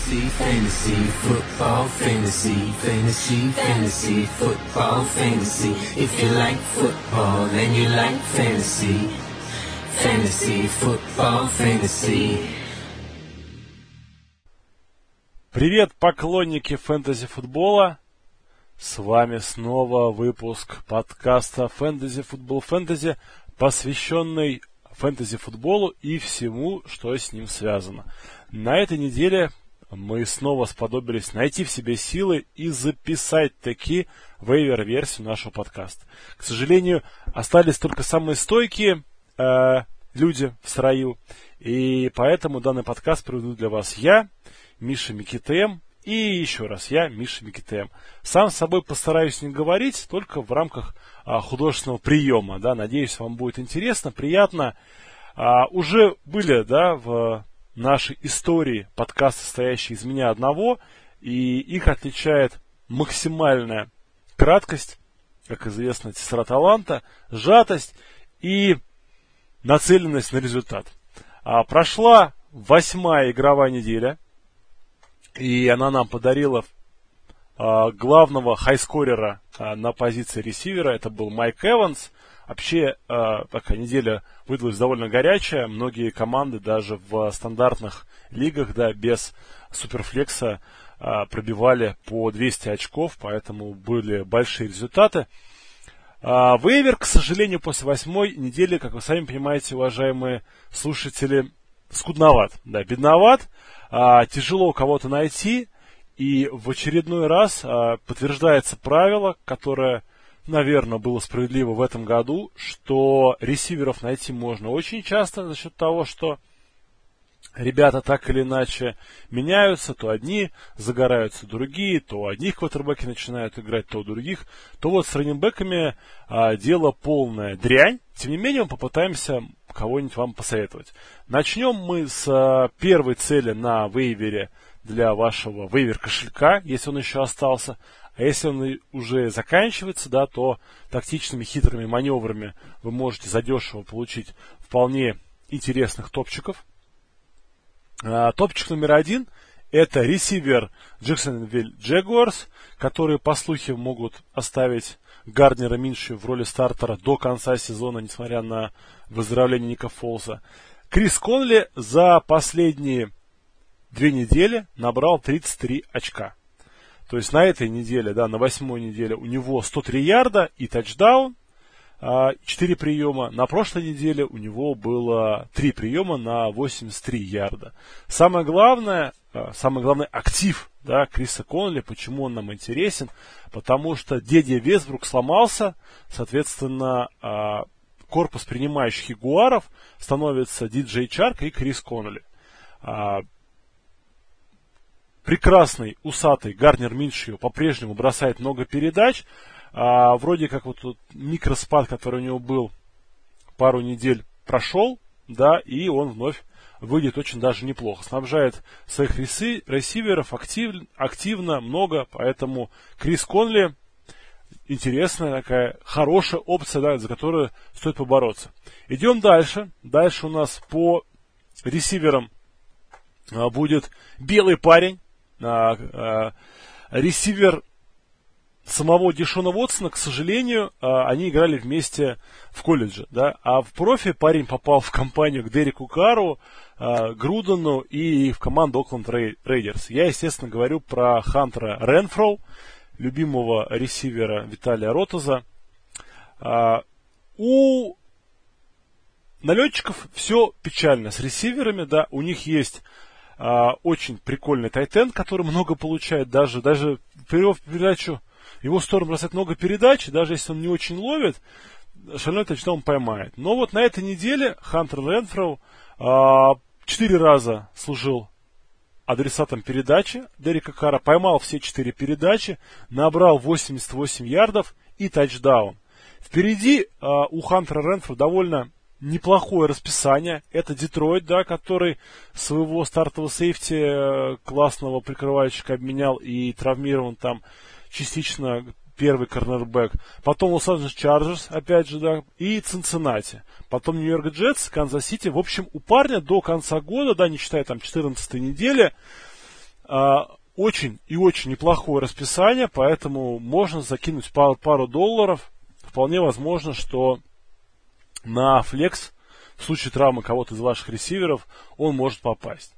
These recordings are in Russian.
fantasy, fantasy, football, fantasy, fantasy, fantasy, football, fantasy. If you like football and you like fantasy, fantasy, football, fantasy. Привет, поклонники фэнтези-футбола! С вами снова выпуск подкаста «Фэнтези Футбол Фэнтези», посвященный фэнтези-футболу и всему, что с ним связано. На этой неделе мы снова сподобились найти в себе силы и записать таки вейвер-версию нашего подкаста. К сожалению, остались только самые стойкие э, люди в строю, и поэтому данный подкаст проведу для вас я, Миша Микитем, и еще раз я, Миша Микитем. Сам с собой постараюсь не говорить, только в рамках а, художественного приема. Да, надеюсь, вам будет интересно, приятно. А, уже были да, в нашей истории подкасты, состоящие из меня одного, и их отличает максимальная краткость, как известно, тесра таланта, сжатость и нацеленность на результат. А, прошла восьмая игровая неделя, и она нам подарила а, главного хайскорера на позиции ресивера. Это был Майк Эванс. Вообще, а, такая неделя выдалась довольно горячая. Многие команды даже в стандартных лигах, да, без суперфлекса пробивали по 200 очков, поэтому были большие результаты. Вейвер, к сожалению, после восьмой недели, как вы сами понимаете, уважаемые слушатели, скудноват, да, бедноват, тяжело кого-то найти – и в очередной раз а, подтверждается правило, которое, наверное, было справедливо в этом году, что ресиверов найти можно очень часто за счет того, что ребята так или иначе меняются, то одни загораются другие, то одних квотербеки начинают играть, то других, то вот с раненбеками а, дело полная дрянь. Тем не менее, мы попытаемся кого-нибудь вам посоветовать. Начнем мы с а, первой цели на вейвере – для вашего вейвер кошелька, если он еще остался. А если он уже заканчивается, да, то тактичными хитрыми маневрами вы можете задешево получить вполне интересных топчиков. А, топчик номер один – это ресивер Jacksonville Jaguars, которые, по слухам, могут оставить Гарднера Минши в роли стартера до конца сезона, несмотря на выздоровление Ника Фолса. Крис Конли за последние две недели набрал 33 очка. То есть на этой неделе, да, на восьмой неделе у него 103 ярда и тачдаун, 4 а, приема. На прошлой неделе у него было 3 приема на 83 ярда. Самое главное, а, самый главный актив да, Криса Конли, почему он нам интересен, потому что дядя Весбрук сломался, соответственно, а, корпус принимающих ягуаров становится Диджей Чарк и Крис Конли прекрасный, усатый Гарнер Миншио по-прежнему бросает много передач. А, вроде как вот тут микроспад, который у него был пару недель, прошел, да, и он вновь выйдет очень даже неплохо. Снабжает своих реси, ресиверов актив, активно, много, поэтому Крис Конли интересная такая, хорошая опция, да, за которую стоит побороться. Идем дальше. Дальше у нас по ресиверам а, будет белый парень, ресивер самого Дишона Уотсона, к сожалению, а, они играли вместе в колледже, да, а в профи парень попал в компанию к Дереку Кару, а, Грудену и в команду Окленд Рейдерс. Я, естественно, говорю про Хантера Ренфроу, любимого ресивера Виталия Ротоза. А, у налетчиков все печально с ресиверами, да, у них есть а, очень прикольный тайтен, который много получает, даже, даже передачу, его сторону бросает много передач, даже если он не очень ловит, шальной тачдаун поймает. Но вот на этой неделе Хантер Ренфроу а, четыре раза служил адресатом передачи Дерека Кара, поймал все четыре передачи, набрал 88 ярдов и тачдаун. Впереди а, у Хантера Ренфроу довольно неплохое расписание. Это Детройт, да, который своего стартового сейфти э, классного прикрывальщика обменял и травмирован там частично первый корнербэк. Потом Лос-Анджелес Чарджерс, опять же, да, и Цинциннати. Потом Нью-Йорк Джетс, Канзас-Сити. В общем, у парня до конца года, да, не считая там 14 недели, а, очень и очень неплохое расписание, поэтому можно закинуть пару, пару долларов. Вполне возможно, что на флекс в случае травмы кого-то из ваших ресиверов он может попасть.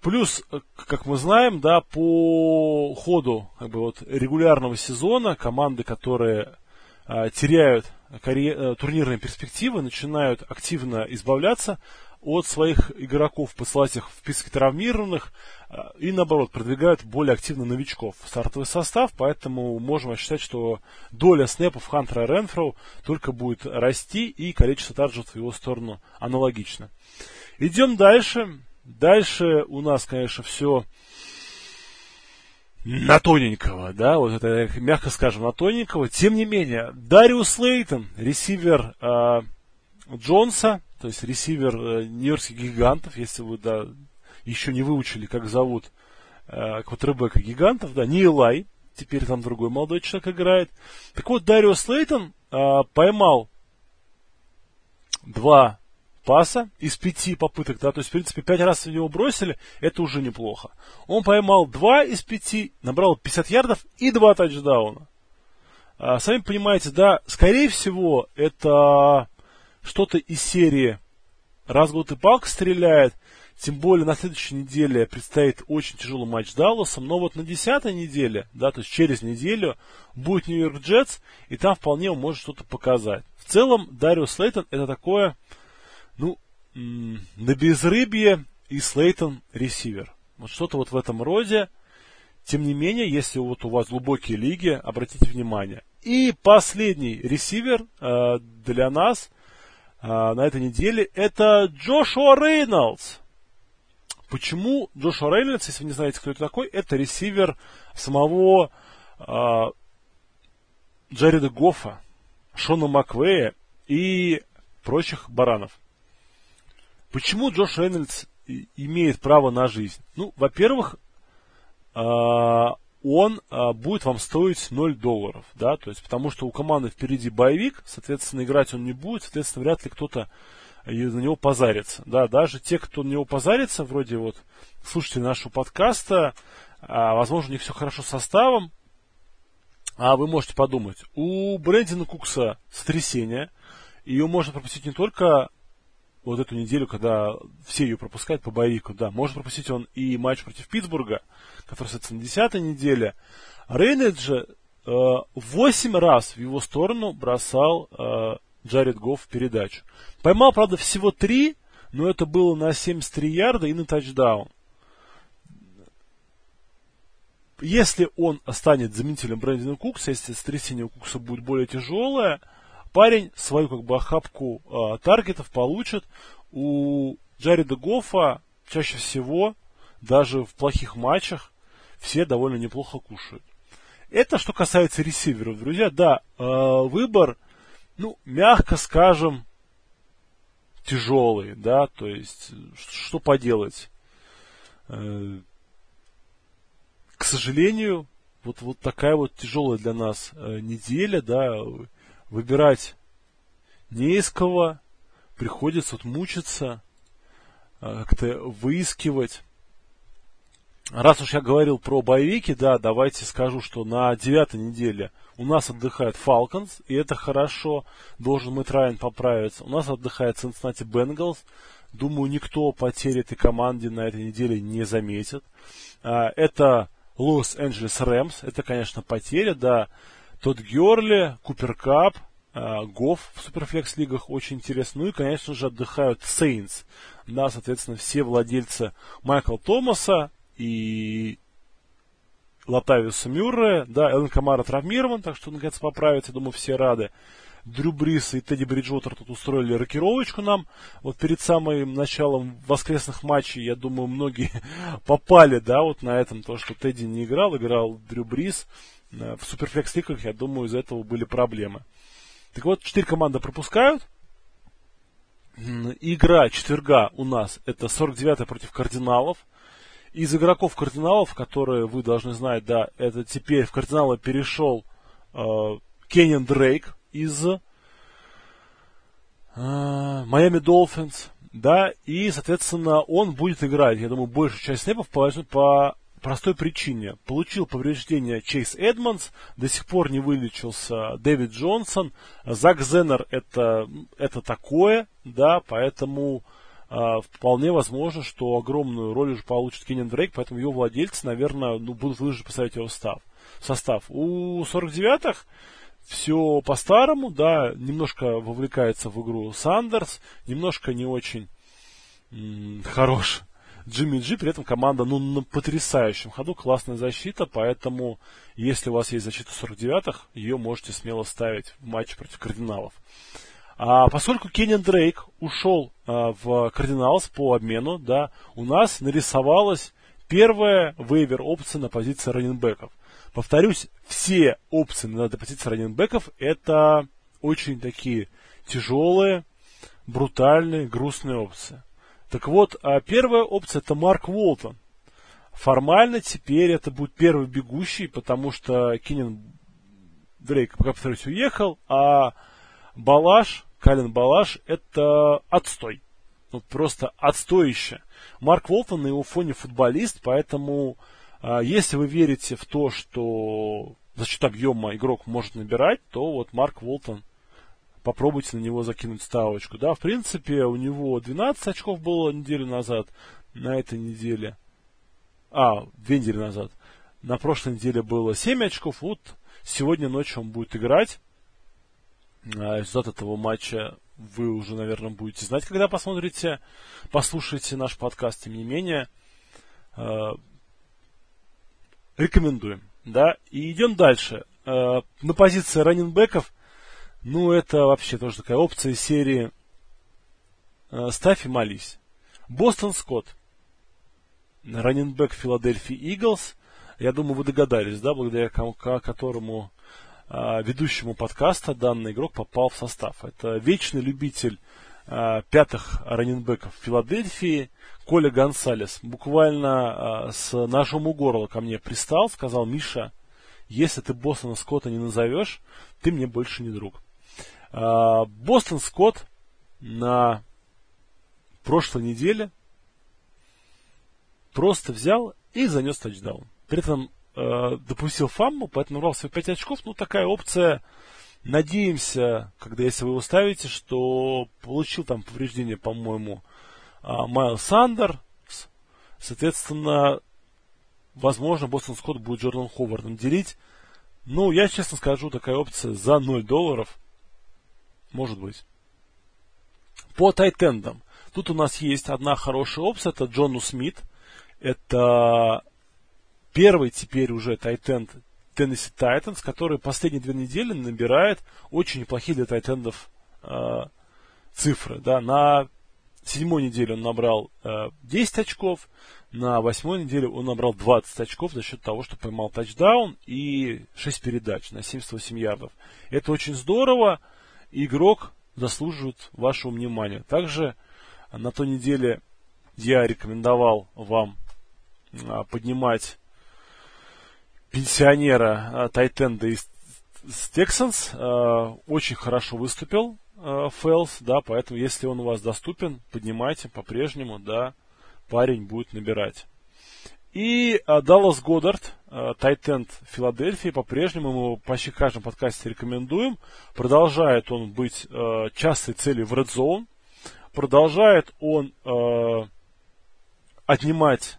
Плюс, как мы знаем, да, по ходу как бы, вот, регулярного сезона команды, которые а, теряют карьер, э, турнирные перспективы, начинают активно избавляться от своих игроков, посылать их в списки травмированных а, и, наоборот, продвигают более активно новичков в стартовый состав, поэтому можем считать, что доля снэпов Хантера Ренфроу только будет расти и количество тарджетов в его сторону аналогично. Идем дальше. Дальше у нас, конечно, все на тоненького, да, вот это, мягко скажем, на тоненького. Тем не менее, Дариус Лейтон, ресивер э, Джонса, то есть ресивер э, нью-йоркских гигантов, если вы, да, еще не выучили, как зовут э, квотербека гигантов, да, не Элай, теперь там другой молодой человек играет. Так вот, Дариус Лейтон э, поймал два паса из пяти попыток, да, то есть, в принципе, пять раз в него бросили, это уже неплохо. Он поймал два из пяти, набрал 50 ярдов и два тачдауна. А, сами понимаете, да, скорее всего, это что-то из серии «Раз в год и палка стреляет», тем более на следующей неделе предстоит очень тяжелый матч с Далласом, но вот на десятой неделе, да, то есть через неделю, будет Нью-Йорк Джетс, и там вполне он может что-то показать. В целом, Дариус Слейтон это такое, ну, на безрыбье и Слейтон ресивер. Вот что-то вот в этом роде. Тем не менее, если вот у вас глубокие лиги, обратите внимание. И последний ресивер э, для нас э, на этой неделе это Джошуа Рейнольдс. Почему Джошуа Рейнольдс, если вы не знаете, кто это такой, это ресивер самого э, Джареда Гоффа, Шона Маквея и прочих баранов. Почему Джош Рейнольдс имеет право на жизнь? Ну, во-первых, а, он а, будет вам стоить 0 долларов, да, то есть потому что у команды впереди боевик, соответственно, играть он не будет, соответственно, вряд ли кто-то на него позарится, да, даже те, кто на него позарится, вроде вот слушатели нашего подкаста, а, возможно, у них все хорошо с составом, а вы можете подумать, у Брэндина Кукса сотрясение, ее можно пропустить не только вот эту неделю, когда все ее пропускают по боевику, да, может пропустить он и матч против Питтсбурга, который, соответственно, на десятой неделе. Рейнольд же э, 8 раз в его сторону бросал э, Джаред Гофф передачу. Поймал, правда, всего 3, но это было на 73 ярда и на тачдаун. Если он станет заменителем Брэндина Кукса, если стрясение у Кукса будет более тяжелое, парень свою как бы охапку э, таргетов получит. У Джареда Гофа чаще всего, даже в плохих матчах, все довольно неплохо кушают. Это что касается ресиверов, друзья. Да, э, выбор, ну, мягко скажем, тяжелый, да, то есть, что поделать. Э, к сожалению, вот, вот такая вот тяжелая для нас э, неделя, да, выбирать не из кого, приходится вот мучиться, а, как-то выискивать. Раз уж я говорил про боевики, да, давайте скажу, что на девятой неделе у нас отдыхает Falcons, и это хорошо, должен Мэтт Райан поправиться. У нас отдыхает Cincinnati Bengals. Думаю, никто потери этой команде на этой неделе не заметит. А, это Лос-Анджелес Рэмс, это, конечно, потеря, да. Тодд Герли, Купер Капп, а, Гофф в Superflex лигах очень интересно. Ну и, конечно же, отдыхают Сейнс. Да, соответственно, все владельцы Майкла Томаса и Латавиуса Мюррея. Да, Элвин Камара травмирован, так что, наконец, поправится. Думаю, все рады. Дрю Брис и Тедди Бриджотер тут устроили рокировочку нам. Вот перед самым началом воскресных матчей, я думаю, многие попали, да, вот на этом, то, что Тедди не играл, играл Дрю Брис. Э, в суперфлекс лигах, я думаю, из-за этого были проблемы. Так вот, четыре команды пропускают. Игра четверга у нас это 49 против кардиналов. Из игроков кардиналов, которые вы должны знать, да, это теперь в кардиналы перешел э, Кеннин Дрейк из Майами Долфинс. Да, и, соответственно, он будет играть, я думаю, большую часть снэпов по, по простой причине. Получил повреждение Чейз Эдмонс, до сих пор не вылечился Дэвид Джонсон, Зак Зеннер это, это такое, да, поэтому э, вполне возможно, что огромную роль уже получит Кеннин Дрейк, поэтому его владельцы, наверное, ну, будут вынуждены поставить его в состав. У 49-х все по-старому, да, немножко вовлекается в игру Сандерс, немножко не очень хорош Джимми Джи, при этом команда, ну, на потрясающем ходу, классная защита, поэтому, если у вас есть защита 49-х, ее можете смело ставить в матч против кардиналов. А поскольку Кеннин Дрейк ушел а, в кардиналс по обмену, да, у нас нарисовалась первая вейвер опция на позиции раненбеков. Повторюсь, все опции на позиции раненбеков это очень такие тяжелые, брутальные, грустные опции. Так вот, а первая опция это Марк Уолтон. Формально теперь это будет первый бегущий, потому что Кинен Дрейк, пока повторюсь, уехал, а Балаш, Калин Балаш, это отстой. Ну, просто отстоище. Марк Волтон на его фоне футболист, поэтому а, если вы верите в то, что за счет объема игрок может набирать, то вот Марк Волтон попробуйте на него закинуть ставочку. Да, в принципе, у него 12 очков было неделю назад, на этой неделе. А, две недели назад. На прошлой неделе было 7 очков. Вот сегодня ночью он будет играть. А, результат этого матча вы уже, наверное, будете знать, когда посмотрите, послушаете наш подкаст. Тем не менее, э, рекомендуем. Да, и идем дальше. Э, на позиции раненбеков ну, это вообще тоже такая опция серии э, «Ставь и молись». Бостон Скотт, раненбэк Филадельфии Иглс. Я думаю, вы догадались, да, благодаря которому э, ведущему подкаста данный игрок попал в состав. Это вечный любитель э, пятых раненбеков Филадельфии Коля Гонсалес. Буквально э, с ножом у горла ко мне пристал, сказал, Миша, если ты Бостона Скотта не назовешь, ты мне больше не друг. А, Бостон Скотт на прошлой неделе просто взял и занес тачдаун. При этом э, допустил фамму, поэтому набрал свои 5 очков. Ну, такая опция. Надеемся, когда если вы его ставите, что получил там повреждение, по-моему, э, Майл Сандер. Соответственно, возможно, Бостон Скотт будет Джордан Ховардом делить. Ну, я честно скажу, такая опция за 0 долларов может быть. По тайтендам. Тут у нас есть одна хорошая опция, это Джону Смит. Это первый теперь уже тайтенд Теннесси Тайтанс, который последние две недели набирает очень неплохие для тайтендов э, цифры. Да. На седьмой неделе он набрал э, 10 очков, на восьмой неделе он набрал 20 очков за счет того, что поймал тачдаун и 6 передач на 78 ярдов. Это очень здорово игрок заслуживает вашего внимания. Также на той неделе я рекомендовал вам а, поднимать пенсионера а, Тайтенда из Texans. А, очень хорошо выступил Фэлс, да, поэтому если он у вас доступен, поднимайте по-прежнему, да, парень будет набирать. И Даллас Годдард, Тайтенд Филадельфии, по-прежнему мы его почти в каждом подкасте рекомендуем. Продолжает он быть э, частой целью в Red Zone. Продолжает он э, отнимать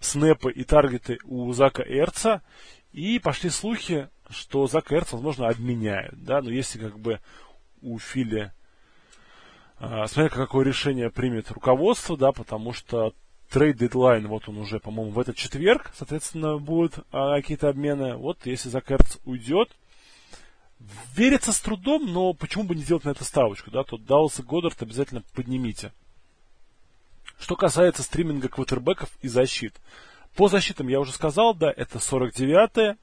снэпы и таргеты у Зака Эрца. И пошли слухи, что Зака Эрца, возможно, обменяют. Да? Но если как бы у Фили э, смотря какое решение примет руководство, да, потому что трейд дедлайн, вот он уже, по-моему, в этот четверг, соответственно, будут а, какие-то обмены. Вот если Закерц уйдет, верится с трудом, но почему бы не сделать на это ставочку, да, то Даус и Годдард обязательно поднимите. Что касается стриминга квотербеков и защит. По защитам я уже сказал, да, это 49-е,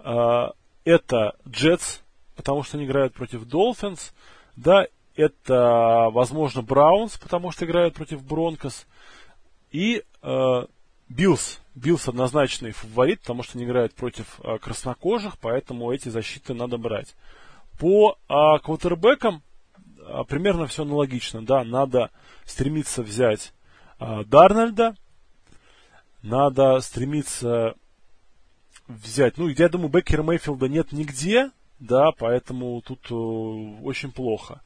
э, это Джетс, потому что они играют против Долфинс, да, это, возможно, Браунс, потому что играют против Бронкос, и э, Биллс. Биллс однозначный фаворит, потому что они играют против э, краснокожих, поэтому эти защиты надо брать. По э, квотербекам а, примерно все аналогично, да, надо стремиться взять а, Дарнольда, надо стремиться взять, ну, я думаю, Беккера Мейфилда нет нигде, да, поэтому тут э, очень плохо.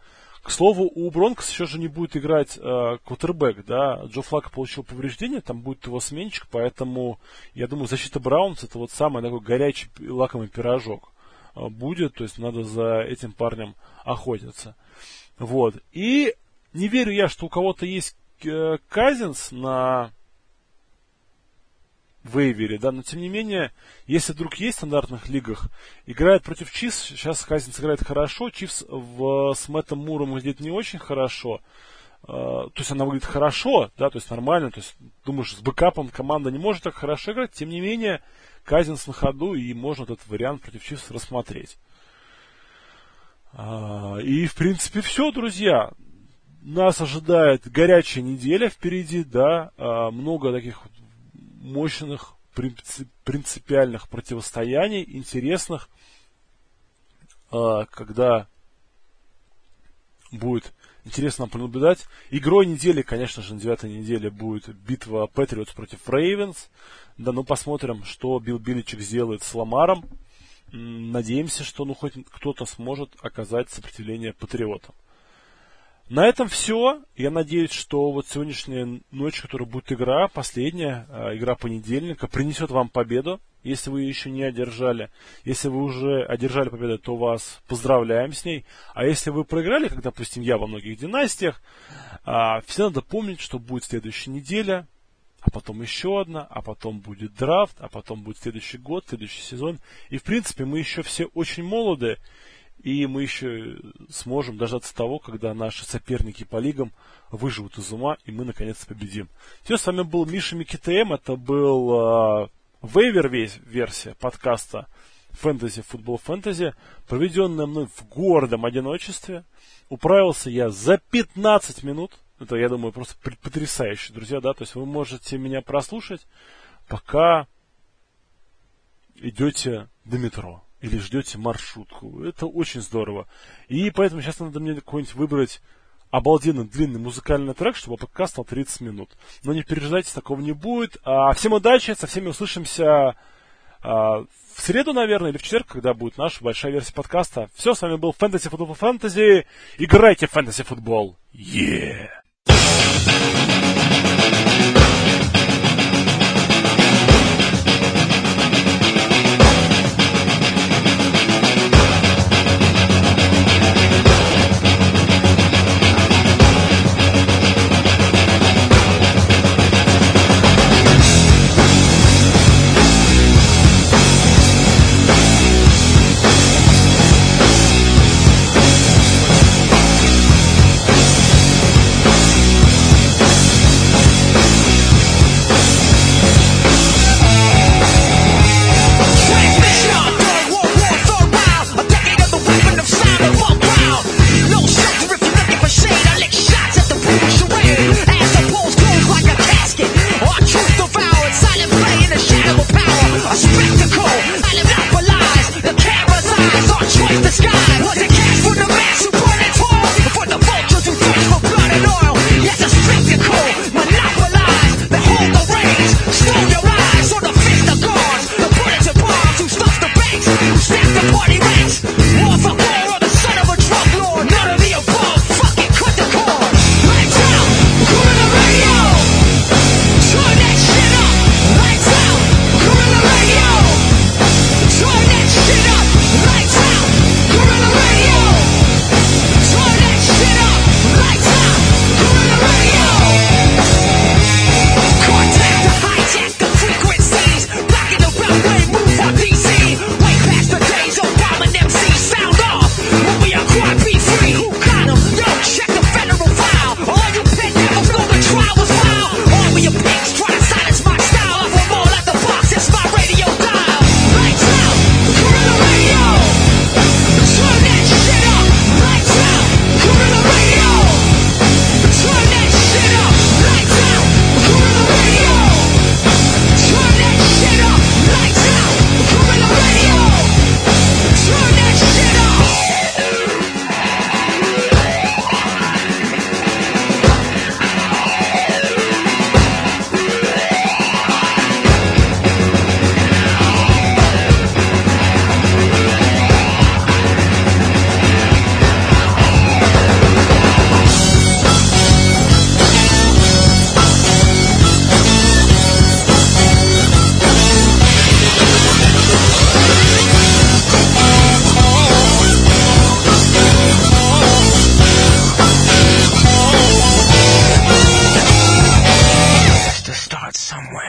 К слову, у Бронкс еще же не будет играть э, квотербек, да. Джо Флака получил повреждение, там будет его сменщик, поэтому, я думаю, защита Браунс это вот самый такой горячий лакомый пирожок э, будет, то есть надо за этим парнем охотиться. Вот. И не верю я, что у кого-то есть э, Казинс на вейвере, да, но тем не менее, если вдруг есть в стандартных лигах, играет против Чивс, сейчас Казинс играет хорошо, Чивс в, с Мэттом Муром выглядит не очень хорошо, э, то есть она выглядит хорошо, да, то есть нормально, то есть думаешь, с бэкапом команда не может так хорошо играть, тем не менее, Казинс на ходу, и можно этот вариант против Чивс рассмотреть. А, и, в принципе, все, друзья. Нас ожидает горячая неделя впереди, да, а, много таких мощных, принципиальных противостояний, интересных, а, когда будет интересно понаблюдать. Игрой недели, конечно же, на девятой неделе будет битва Патриотс против Рейвенс. Да, ну посмотрим, что Билл Билличек сделает с Ламаром. Надеемся, что ну хоть кто-то сможет оказать сопротивление Патриотам. На этом все. Я надеюсь, что вот сегодняшняя ночь, которая будет игра, последняя э, игра понедельника, принесет вам победу, если вы ее еще не одержали. Если вы уже одержали победу, то вас поздравляем с ней. А если вы проиграли, как, допустим, я во многих династиях, э, все надо помнить, что будет следующая неделя, а потом еще одна, а потом будет драфт, а потом будет следующий год, следующий сезон. И, в принципе, мы еще все очень молоды, и мы еще сможем дождаться того, когда наши соперники по лигам выживут из ума, и мы наконец-то победим. Все, с вами был Миша Микитм, это был э, вейвер версия подкаста Фэнтези, футбол фэнтези, проведенная мной в гордом одиночестве. Управился я за 15 минут. Это, я думаю, просто потрясающе, друзья, да, то есть вы можете меня прослушать, пока идете до метро или ждете маршрутку. Это очень здорово. И поэтому сейчас надо мне какой-нибудь выбрать обалденно длинный музыкальный трек, чтобы подкаст стал 30 минут. Но не переживайте, такого не будет. А, всем удачи, со всеми услышимся а, в среду, наверное, или в четверг, когда будет наша большая версия подкаста. Все, с вами был Фэнтези Футбол Фэнтези. Играйте в Фэнтези Футбол. Yeah!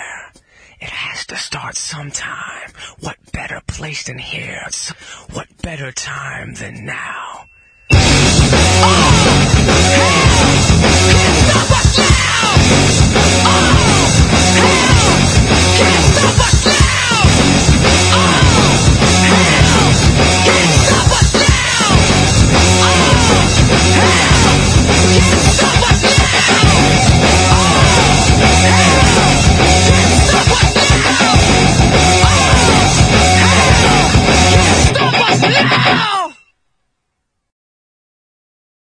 somewhere. It has to start sometime. What better place than here? What better time than now? Hey! Yes!